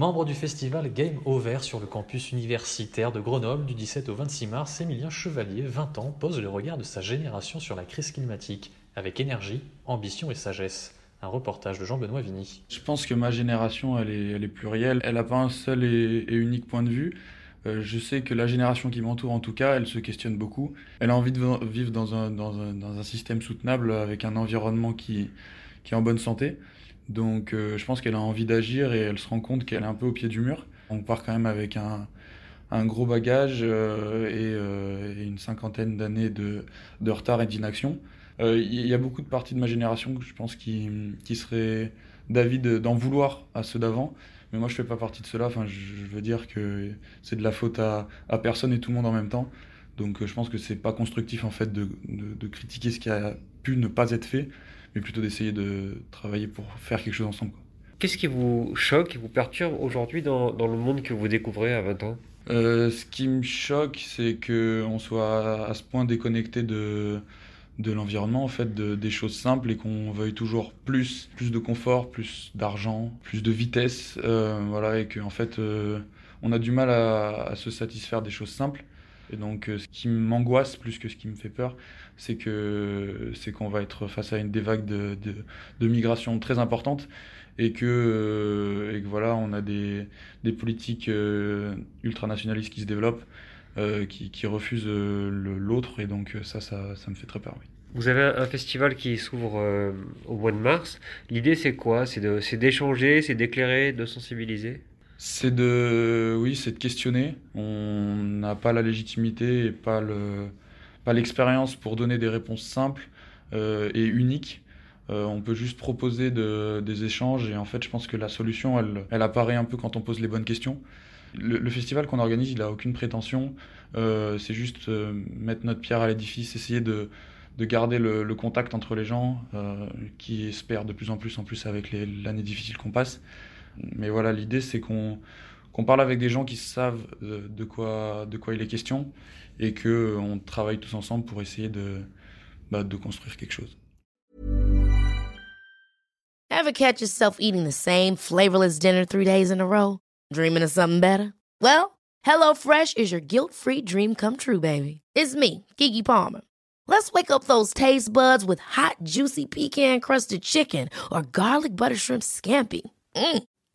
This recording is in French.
Membre du festival Game Over sur le campus universitaire de Grenoble du 17 au 26 mars, Émilien Chevalier, 20 ans, pose le regard de sa génération sur la crise climatique, avec énergie, ambition et sagesse. Un reportage de Jean-Benoît Vigny. Je pense que ma génération, elle est, elle est plurielle. Elle n'a pas un seul et, unique point de vue. Euh, je sais que la génération qui m'entoure, en tout cas, elle se questionne beaucoup. Elle a envie de vivre dans un, système soutenable avec un environnement qui est en bonne santé. Donc euh, je pense qu'elle a envie d'agir et elle se rend compte qu'elle est un peu au pied du mur. On part quand même avec un, gros bagage euh, et, euh, et, une cinquantaine d'années de, retard et d'inaction. Il y a beaucoup de parties de ma génération je pense qui, seraient d'avis d'en vouloir à ceux d'avant. Mais moi je fais pas partie de cela. Enfin, je, veux dire que c'est de la faute à, personne et tout le monde en même temps. Donc je pense que c'est pas constructif en fait de, de, de critiquer ce qui a pu ne pas être fait mais plutôt d'essayer de travailler pour faire quelque chose ensemble. Qu'est-ce qui vous choque, qui vous perturbe aujourd'hui dans, dans, le monde que vous découvrez à 20 ans? Euh, Ce qui me choque, c'est qu'on soit à ce point déconnecté de, de l'environnement, en fait, de, des choses simples et qu'on veuille toujours plus, plus de confort, plus d'argent, plus de vitesse, euh, voilà, et qu'en en fait, euh, on a du mal à, à, se satisfaire des choses simples. Et donc, euh, ce qui m'angoisse plus que ce qui me fait peur, c'est que c'est qu'on va être face à une des vagues de, de, migration très importantes et que, euh, et que voilà, on a des, des politiques euh, ultranationalistes qui se développent, qui, qui, refusent l'autre, et donc ça, ça, ça me fait très peur. Vous avez un festival qui s'ouvre au mois de mars. L'idée, c'est quoi? C'est d'échanger, c'est d'éclairer, de sensibiliser? C'est de, oui, c'est de questionner. On n'a pas la légitimité et pas le, pas l'expérience pour donner des réponses simples euh, et uniques. Euh, on peut juste proposer de, des échanges et en fait, je pense que la solution, elle, elle apparaît un peu quand on pose les bonnes questions. Le, festival qu'on organise, il a aucune prétention. Euh, c'est juste mettre notre pierre à l'édifice, essayer de, de garder le, le, contact entre les gens qui espèrent de plus en plus en plus avec l'année difficile qu'on passe. Mais voilà, l'idée, c'est qu'on qu parle avec des gens qui savent de, de, quoi, de quoi il est question et qu'on travaille tous ensemble pour essayer de, bah, de construire quelque chose. Ever catch yourself eating the same flavorless dinner three days in a row? Dreaming of something better? Well, HelloFresh is your guilt-free dream come true, baby. It's me, Kiki Palmer. Let's wake up those taste buds with hot, juicy pecan-crusted chicken or garlic butter shrimp scampi. Mm.